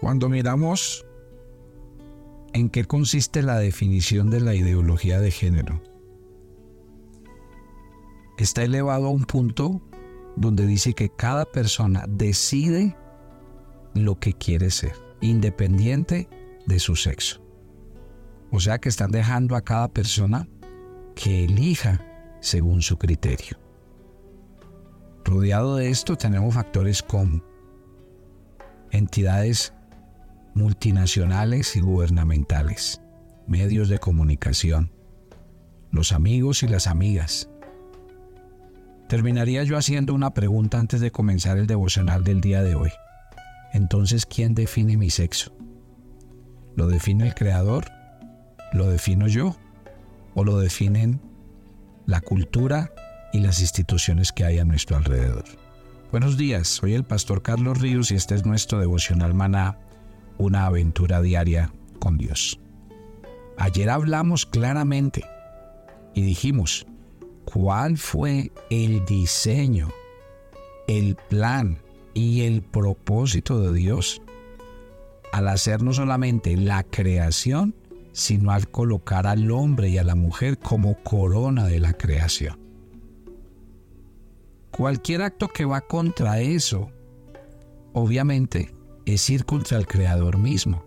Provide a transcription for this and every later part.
Cuando miramos en qué consiste la definición de la ideología de género, está elevado a un punto donde dice que cada persona decide lo que quiere ser, independiente de su sexo. O sea que están dejando a cada persona que elija según su criterio. Rodeado de esto tenemos factores como entidades multinacionales y gubernamentales, medios de comunicación, los amigos y las amigas. Terminaría yo haciendo una pregunta antes de comenzar el devocional del día de hoy. Entonces, ¿quién define mi sexo? ¿Lo define el Creador? ¿Lo defino yo? ¿O lo definen la cultura y las instituciones que hay a nuestro alrededor? Buenos días, soy el pastor Carlos Ríos y este es nuestro devocional maná, una aventura diaria con Dios. Ayer hablamos claramente y dijimos cuál fue el diseño, el plan y el propósito de Dios al hacer no solamente la creación, sino al colocar al hombre y a la mujer como corona de la creación. Cualquier acto que va contra eso, obviamente, es ir contra el Creador mismo.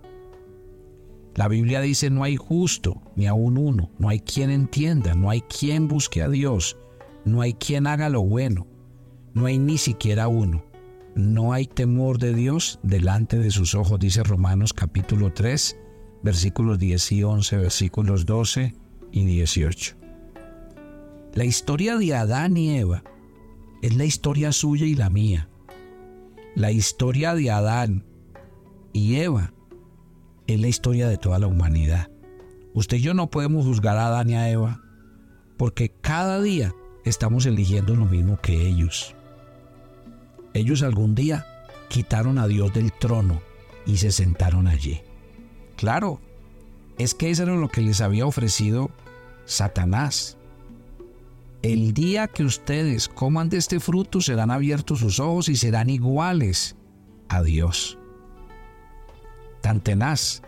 La Biblia dice no hay justo, ni aún uno, no hay quien entienda, no hay quien busque a Dios, no hay quien haga lo bueno, no hay ni siquiera uno. No hay temor de Dios delante de sus ojos, dice Romanos capítulo 3, versículos 10 y 11, versículos 12 y 18. La historia de Adán y Eva es la historia suya y la mía. La historia de Adán y Eva es la historia de toda la humanidad. Usted y yo no podemos juzgar a Adán y a Eva porque cada día estamos eligiendo lo mismo que ellos. Ellos algún día quitaron a Dios del trono y se sentaron allí. Claro, es que eso era lo que les había ofrecido Satanás. El día que ustedes coman de este fruto serán abiertos sus ojos y serán iguales a Dios. Tan tenaz.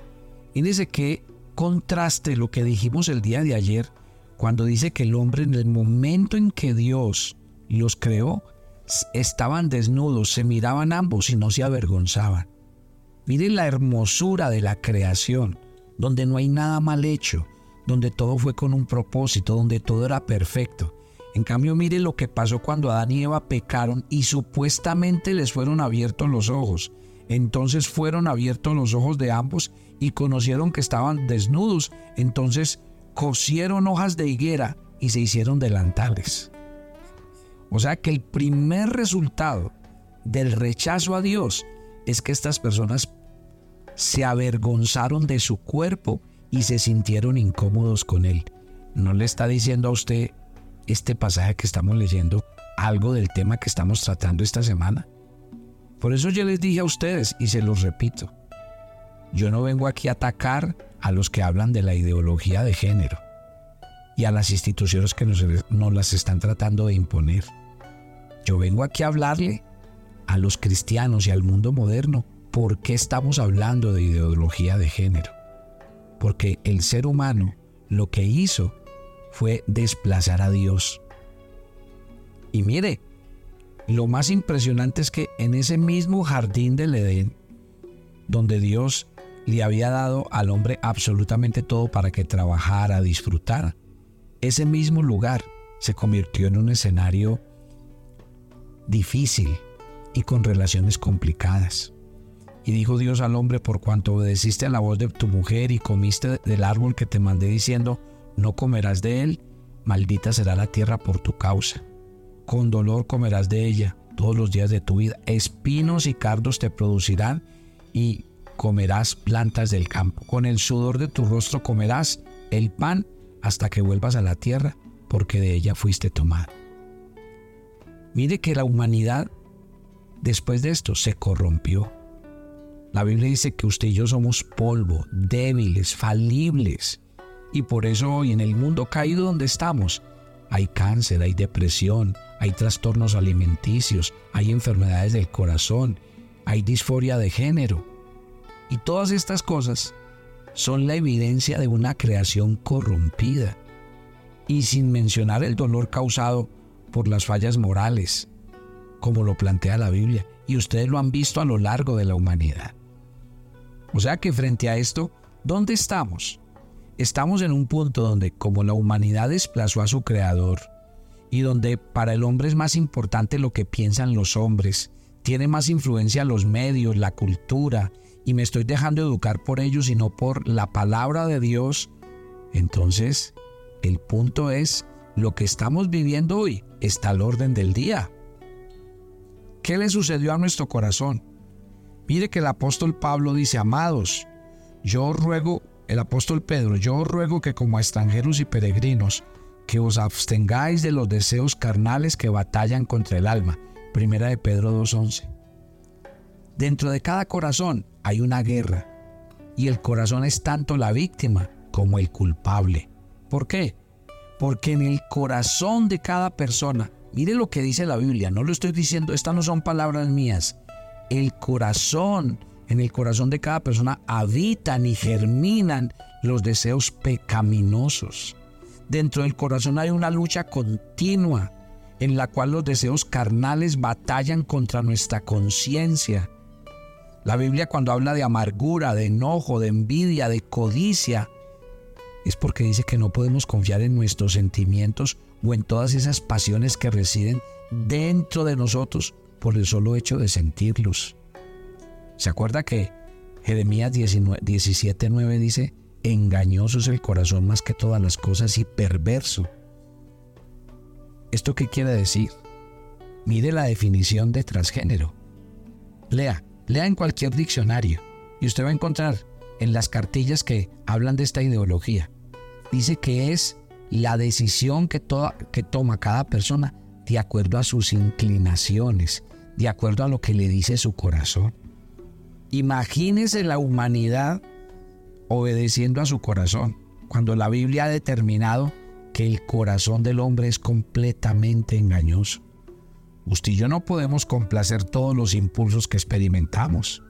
Dice que contraste lo que dijimos el día de ayer cuando dice que el hombre en el momento en que Dios los creó estaban desnudos, se miraban ambos y no se avergonzaban. Miren la hermosura de la creación, donde no hay nada mal hecho, donde todo fue con un propósito, donde todo era perfecto. En cambio, mire lo que pasó cuando Adán y Eva pecaron y supuestamente les fueron abiertos los ojos. Entonces fueron abiertos los ojos de ambos y conocieron que estaban desnudos. Entonces cosieron hojas de higuera y se hicieron delantales. O sea que el primer resultado del rechazo a Dios es que estas personas se avergonzaron de su cuerpo y se sintieron incómodos con él. ¿No le está diciendo a usted este pasaje que estamos leyendo algo del tema que estamos tratando esta semana? Por eso yo les dije a ustedes y se los repito, yo no vengo aquí a atacar a los que hablan de la ideología de género y a las instituciones que nos, nos las están tratando de imponer. Yo vengo aquí a hablarle a los cristianos y al mundo moderno por qué estamos hablando de ideología de género. Porque el ser humano lo que hizo fue desplazar a Dios. Y mire, lo más impresionante es que en ese mismo jardín del Edén, donde Dios le había dado al hombre absolutamente todo para que trabajara, disfrutara, ese mismo lugar se convirtió en un escenario difícil y con relaciones complicadas. Y dijo Dios al hombre, por cuanto obedeciste a la voz de tu mujer y comiste del árbol que te mandé diciendo, no comerás de él, maldita será la tierra por tu causa. Con dolor comerás de ella todos los días de tu vida. Espinos y cardos te producirán y comerás plantas del campo. Con el sudor de tu rostro comerás el pan hasta que vuelvas a la tierra, porque de ella fuiste tomado. Mire que la humanidad después de esto se corrompió. La Biblia dice que usted y yo somos polvo, débiles, falibles. Y por eso hoy en el mundo caído donde estamos, hay cáncer, hay depresión, hay trastornos alimenticios, hay enfermedades del corazón, hay disforia de género. Y todas estas cosas son la evidencia de una creación corrompida. Y sin mencionar el dolor causado por las fallas morales, como lo plantea la Biblia. Y ustedes lo han visto a lo largo de la humanidad. O sea que frente a esto, ¿dónde estamos? Estamos en un punto donde como la humanidad desplazó a su creador y donde para el hombre es más importante lo que piensan los hombres, tiene más influencia los medios, la cultura, y me estoy dejando educar por ellos y no por la palabra de Dios, entonces el punto es, lo que estamos viviendo hoy está al orden del día. ¿Qué le sucedió a nuestro corazón? Mire que el apóstol Pablo dice, amados, yo ruego, el apóstol Pedro, yo ruego que como extranjeros y peregrinos, que os abstengáis de los deseos carnales que batallan contra el alma. Primera de Pedro 2.11. Dentro de cada corazón hay una guerra y el corazón es tanto la víctima como el culpable. ¿Por qué? Porque en el corazón de cada persona, mire lo que dice la Biblia, no lo estoy diciendo, estas no son palabras mías, el corazón, en el corazón de cada persona habitan y germinan los deseos pecaminosos. Dentro del corazón hay una lucha continua en la cual los deseos carnales batallan contra nuestra conciencia. La Biblia cuando habla de amargura, de enojo, de envidia, de codicia, es porque dice que no podemos confiar en nuestros sentimientos o en todas esas pasiones que residen dentro de nosotros por el solo hecho de sentirlos. ¿Se acuerda que Jeremías 17:9 dice, engañoso es el corazón más que todas las cosas y perverso? ¿Esto qué quiere decir? Mire la definición de transgénero. Lea, lea en cualquier diccionario y usted va a encontrar en las cartillas que hablan de esta ideología. Dice que es la decisión que, que toma cada persona de acuerdo a sus inclinaciones, de acuerdo a lo que le dice su corazón. Imagínese la humanidad obedeciendo a su corazón, cuando la Biblia ha determinado que el corazón del hombre es completamente engañoso. Usted y yo no podemos complacer todos los impulsos que experimentamos.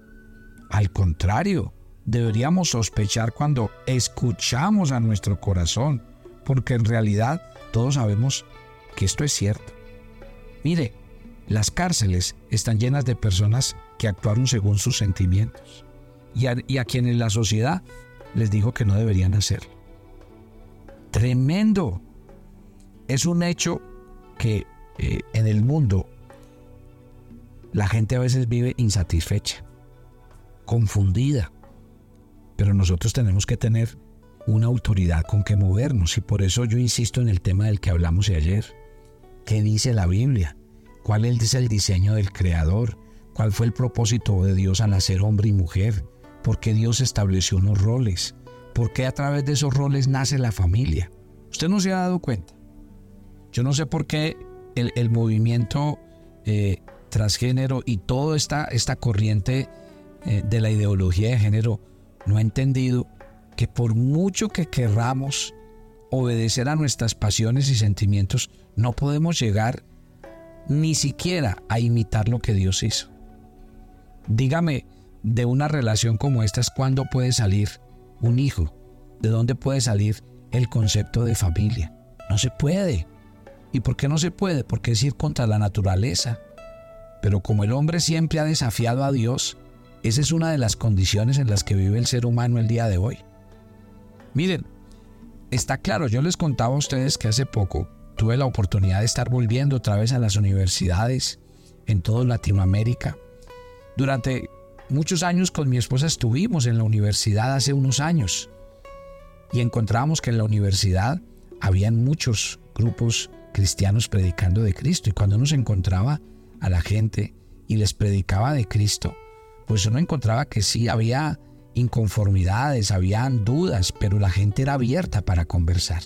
Al contrario, deberíamos sospechar cuando escuchamos a nuestro corazón, porque en realidad todos sabemos que esto es cierto. Mire, las cárceles están llenas de personas que actuaron según sus sentimientos y a, quienes la sociedad les dijo que no deberían hacerlo. Tremendo. Es un hecho que eh, en el mundo la gente a veces vive insatisfecha, confundida, pero nosotros tenemos que tener una autoridad con que movernos y por eso yo insisto en el tema del que hablamos de ayer. ¿Qué dice la Biblia? ¿Cuál es el diseño del Creador? ¿Cuál fue el propósito de Dios al hacer hombre y mujer? ¿Por qué Dios estableció unos roles? ¿Por qué a través de esos roles nace la familia? Usted no se ha dado cuenta. Yo no sé por qué el, movimiento eh, transgénero y toda esta, esta corriente eh, de la ideología de género no ha entendido que por mucho que querramos obedecer a nuestras pasiones y sentimientos, no podemos llegar ni siquiera a imitar lo que Dios hizo. Dígame, de una relación como esta es cuando puede salir un hijo, de dónde puede salir el concepto de familia. No se puede. ¿Y por qué no se puede? Porque es ir contra la naturaleza. Pero como el hombre siempre ha desafiado a Dios, esa es una de las condiciones en las que vive el ser humano el día de hoy. Miren, está claro, yo les contaba a ustedes que hace poco tuve la oportunidad de estar volviendo otra vez a las universidades en toda Latinoamérica. Durante muchos años con mi esposa estuvimos en la universidad hace unos años y encontramos que en la universidad habían muchos grupos cristianos predicando de Cristo y cuando uno se encontraba a la gente y les predicaba de Cristo, pues uno encontraba que sí había inconformidades, habían dudas, pero la gente era abierta para conversar.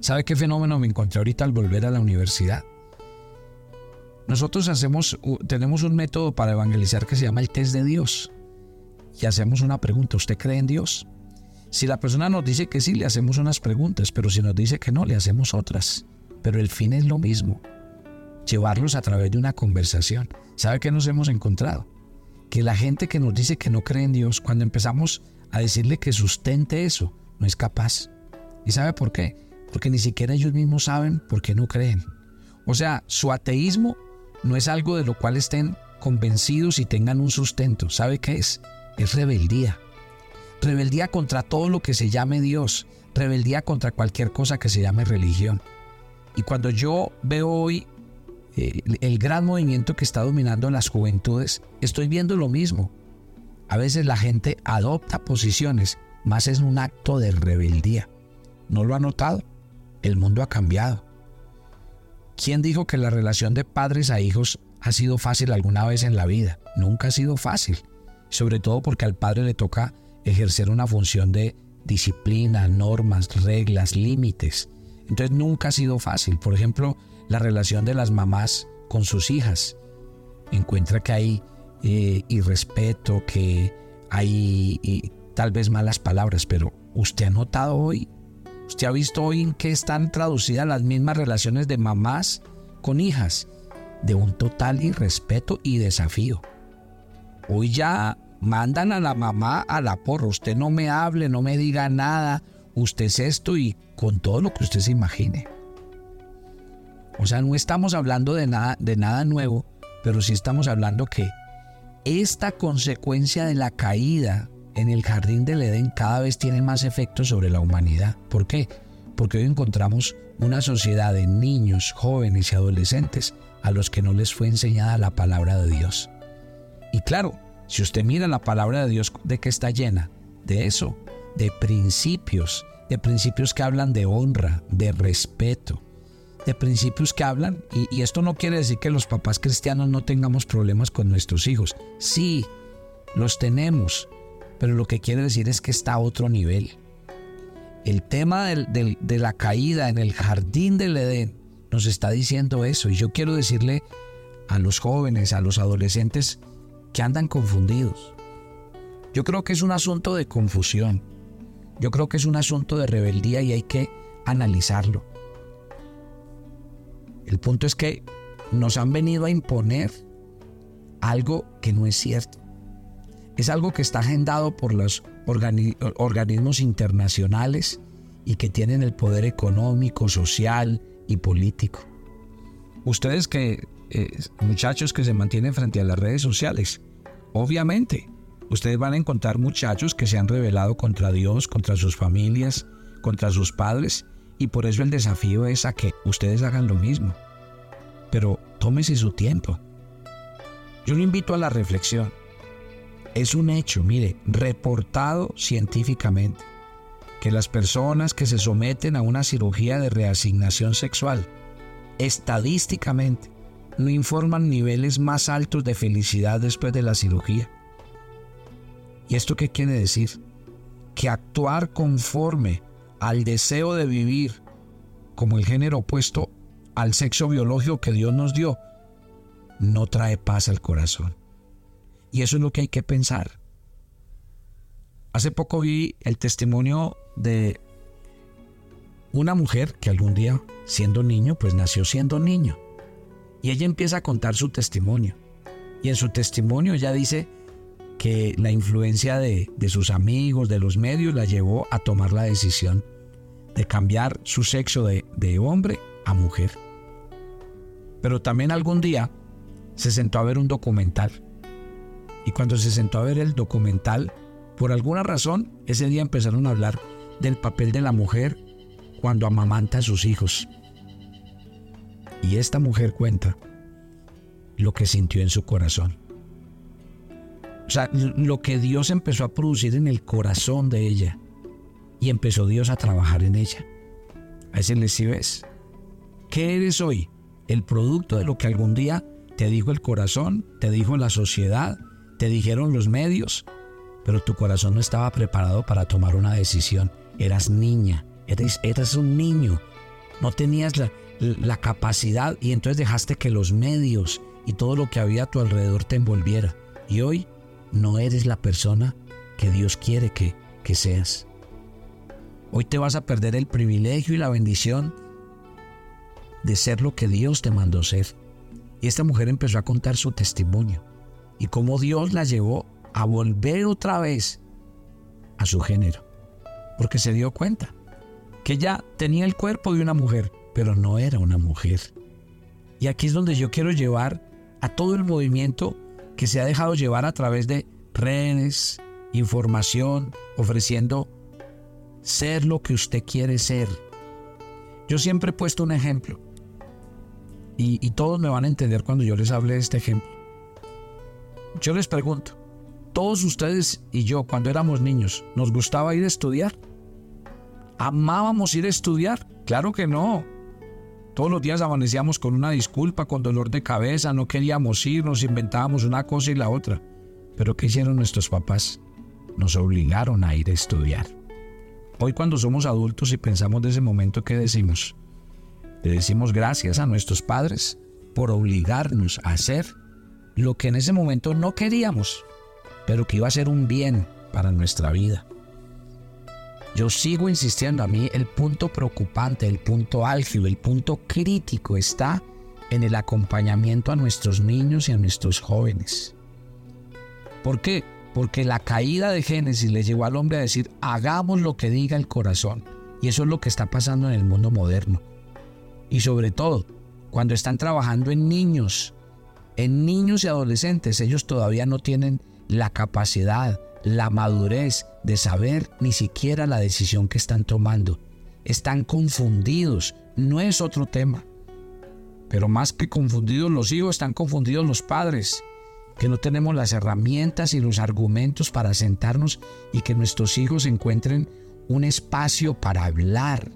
¿Sabe qué fenómeno me encontré ahorita al volver a la universidad? Nosotros hacemos, tenemos un método para evangelizar que se llama el test de Dios. Y hacemos una pregunta, ¿usted cree en Dios? Si la persona nos dice que sí, le hacemos unas preguntas, pero si nos dice que no, le hacemos otras. Pero el fin es lo mismo, llevarlos a través de una conversación. ¿Sabe qué nos hemos encontrado? que la gente que nos dice que no cree en Dios, cuando empezamos a decirle que sustente eso, no es capaz. ¿Y sabe por qué? Porque ni siquiera ellos mismos saben por qué no creen. O sea, su ateísmo no es algo de lo cual estén convencidos y tengan un sustento. ¿Sabe qué es? Es rebeldía. Rebeldía contra todo lo que se llame Dios. Rebeldía contra cualquier cosa que se llame religión. Y cuando yo veo hoy eh, el gran movimiento que está dominando las juventudes, estoy viendo lo mismo. A veces la gente adopta posiciones, más es un acto de rebeldía. ¿No lo ha notado? El mundo ha cambiado. ¿Quién dijo que la relación de padres a hijos ha sido fácil alguna vez en la vida? Nunca ha sido fácil. Sobre todo porque al padre le toca ejercer una función de disciplina, normas, reglas, límites. Entonces nunca ha sido fácil. Por ejemplo, la relación de las mamás con sus hijas. Encuentra que hay eh, irrespeto, que hay eh, tal vez malas palabras, pero usted ha notado hoy, usted ha visto hoy en qué están traducidas las mismas relaciones de mamás con hijas, de un total irrespeto y desafío. Hoy ya mandan a la mamá a la porra, usted no me hable, no me diga nada, usted es esto y con todo lo que usted se imagine. O sea, no estamos hablando de nada, de nada nuevo, pero sí estamos hablando que esta consecuencia de la caída en el jardín del Edén cada vez tiene más efectos sobre la humanidad. ¿Por qué? Porque hoy encontramos una sociedad de niños, jóvenes y adolescentes a los que no les fue enseñada la palabra de Dios. Y claro, si usted mira la palabra de Dios, ¿de qué está llena? De eso, de principios, de principios que hablan de honra, de respeto, de principios que hablan, y, esto no quiere decir que los papás cristianos no tengamos problemas con nuestros hijos. Sí, los tenemos, pero lo que quiere decir es que está a otro nivel. El tema de la caída en el jardín del Edén nos está diciendo eso, y yo quiero decirle a los jóvenes, a los adolescentes que andan confundidos. Yo creo que es un asunto de confusión. Yo creo que es un asunto de rebeldía y hay que analizarlo. El punto es que nos han venido a imponer algo que no es cierto. Es algo que está agendado por los organismos internacionales y que tienen el poder económico, social y político. Ustedes que, eh, muchachos que se mantienen frente a las redes sociales, obviamente, ustedes van a encontrar muchachos que se han rebelado contra Dios, contra sus familias, contra sus padres y por eso el desafío es a que ustedes hagan lo mismo. Pero tómese su tiempo. Yo lo invito a la reflexión. Es un hecho, mire, reportado científicamente, que las personas que se someten a una cirugía de reasignación sexual, estadísticamente, no informan niveles más altos de felicidad después de la cirugía. ¿Y esto qué quiere decir? Que actuar conforme al deseo de vivir como el género opuesto al sexo biológico que Dios nos dio, no trae paz al corazón. Y eso es lo que hay que pensar. Hace poco vi el testimonio de una mujer que algún día, siendo niño, pues nació siendo niño. Y ella empieza a contar su testimonio. Y en su testimonio ella dice que la influencia de, de sus amigos, de los medios, la llevó a tomar la decisión de cambiar su sexo de, hombre a mujer. Pero también algún día se sentó a ver un documental. Y cuando se sentó a ver el documental, por alguna razón, ese día empezaron a hablar del papel de la mujer cuando amamanta a sus hijos. Y esta mujer cuenta lo que sintió en su corazón. O sea, lo que Dios empezó a producir en el corazón de ella y empezó Dios a trabajar en ella. A le si ves. ¿Qué eres hoy? El producto de lo que algún día te dijo el corazón, te dijo la sociedad, te dijeron los medios, pero tu corazón no estaba preparado para tomar una decisión. Eras niña, eres, eras un niño, no tenías la, la capacidad y entonces dejaste que los medios y todo lo que había a tu alrededor te envolviera. Y hoy no eres la persona que Dios quiere que, que seas. Hoy te vas a perder el privilegio y la bendición de ser lo que Dios te mandó ser. Y esta mujer empezó a contar su testimonio. Y cómo Dios la llevó a volver otra vez a su género, porque se dio cuenta que ella tenía el cuerpo de una mujer, pero no era una mujer. Y aquí es donde yo quiero llevar a todo el movimiento que se ha dejado llevar a través de redes, información, ofreciendo ser lo que usted quiere ser. Yo siempre he puesto un ejemplo y, y todos me van a entender cuando yo les hable de este ejemplo. Yo les pregunto, todos ustedes y yo cuando éramos niños, ¿nos gustaba ir a estudiar? ¿Amábamos ir a estudiar? Claro que no. Todos los días amanecíamos con una disculpa, con dolor de cabeza, no queríamos ir, nos inventábamos una cosa y la otra. Pero ¿qué hicieron nuestros papás? Nos obligaron a ir a estudiar. Hoy cuando somos adultos y pensamos de ese momento, ¿qué decimos? Le decimos gracias a nuestros padres por obligarnos a hacer lo que en ese momento no queríamos, pero que iba a ser un bien para nuestra vida. Yo sigo insistiendo, a mí el punto preocupante, el punto álgido, el punto crítico está en el acompañamiento a nuestros niños y a nuestros jóvenes. ¿Por qué? Porque la caída de Génesis le llevó al hombre a decir, hagamos lo que diga el corazón. Y eso es lo que está pasando en el mundo moderno. Y sobre todo, cuando están trabajando en niños, en niños y adolescentes, ellos todavía no tienen la capacidad, la madurez de saber ni siquiera la decisión que están tomando. Están confundidos, no es otro tema. Pero más que confundidos los hijos, están confundidos los padres, que no tenemos las herramientas y los argumentos para sentarnos y que nuestros hijos encuentren un espacio para hablar,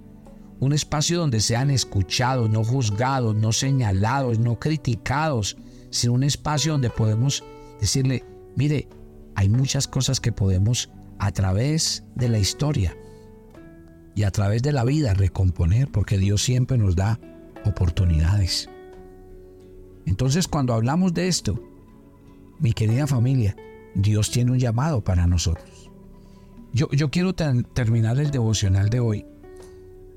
un espacio donde sean escuchados, no juzgados, no señalados, no criticados, sino un espacio donde podemos decirle, mire, hay muchas cosas que podemos a través de la historia y a través de la vida recomponer, porque Dios siempre nos da oportunidades. Entonces cuando hablamos de esto, mi querida familia, Dios tiene un llamado para nosotros. Yo, yo quiero terminar el devocional de hoy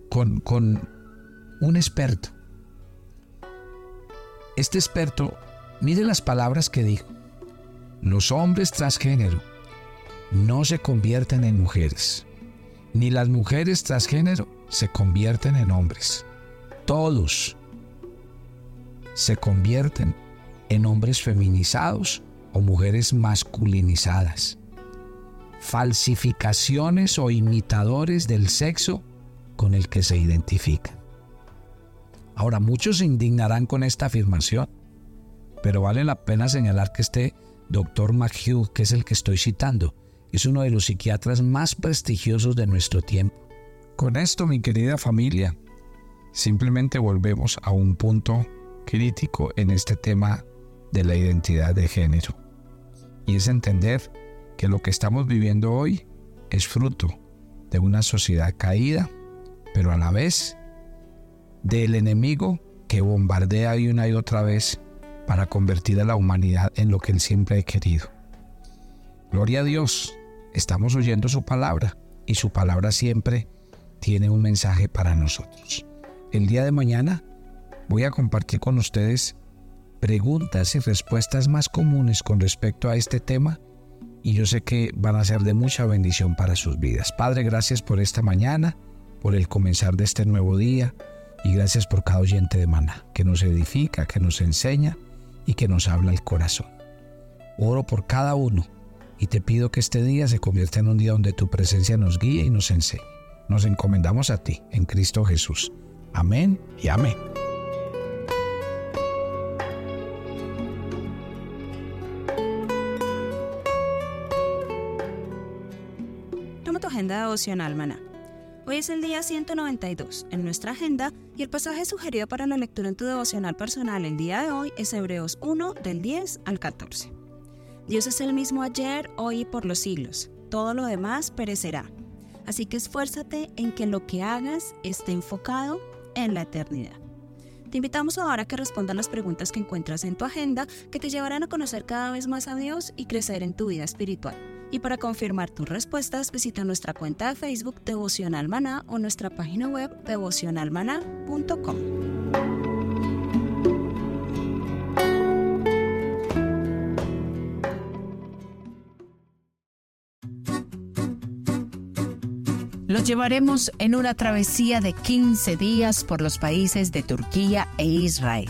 con, con un experto. Este experto, mire las palabras que dijo. Los hombres transgénero no se convierten en mujeres, ni las mujeres transgénero se convierten en hombres. Todos se convierten en hombres feminizados o mujeres masculinizadas. Falsificaciones o imitadores del sexo con el que se identifican. Ahora, muchos se indignarán con esta afirmación, pero vale la pena señalar que este Dr. McHugh, que es el que estoy citando, es uno de los psiquiatras más prestigiosos de nuestro tiempo. Con esto, mi querida familia, simplemente volvemos a un punto crítico en este tema de la identidad de género. Y es entender que lo que estamos viviendo hoy es fruto de una sociedad caída, pero a la vez del enemigo que bombardea una y otra vez para convertir a la humanidad en lo que Él siempre ha querido. Gloria a Dios, estamos oyendo su palabra y su palabra siempre tiene un mensaje para nosotros. El día de mañana voy a compartir con ustedes preguntas y respuestas más comunes con respecto a este tema y yo sé que van a ser de mucha bendición para sus vidas. Padre, gracias por esta mañana, por el comenzar de este nuevo día y gracias por cada oyente de Mana que nos edifica, que nos enseña y que nos habla el corazón. Oro por cada uno y te pido que este día se convierta en un día donde tu presencia nos guíe y nos enseñe. Nos encomendamos a ti, en Cristo Jesús. Amén y amén. Toma tu agenda devocional, maná Hoy es el día 192 en nuestra agenda y el pasaje sugerido para la lectura en tu devocional personal el día de hoy es Hebreos 1 del 10 al 14. Dios es el mismo ayer, hoy y por los siglos. Todo lo demás perecerá. Así que esfuérzate en que lo que hagas esté enfocado en la eternidad. Te invitamos ahora a que respondas las preguntas que encuentras en tu agenda que te llevarán a conocer cada vez más a Dios y crecer en tu vida espiritual. Y para confirmar tus respuestas, visita nuestra cuenta de Facebook Devocional o nuestra página web devocionalmaná.com. Los llevaremos en una travesía de 15 días por los países de Turquía e Israel.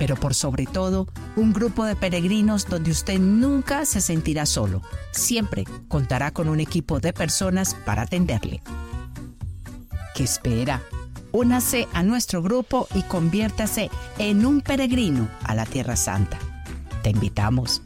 Pero por sobre todo, un grupo de peregrinos donde usted nunca se sentirá solo. Siempre contará con un equipo de personas para atenderle. ¿Qué espera? Únase a nuestro grupo y conviértase en un peregrino a la Tierra Santa. Te invitamos.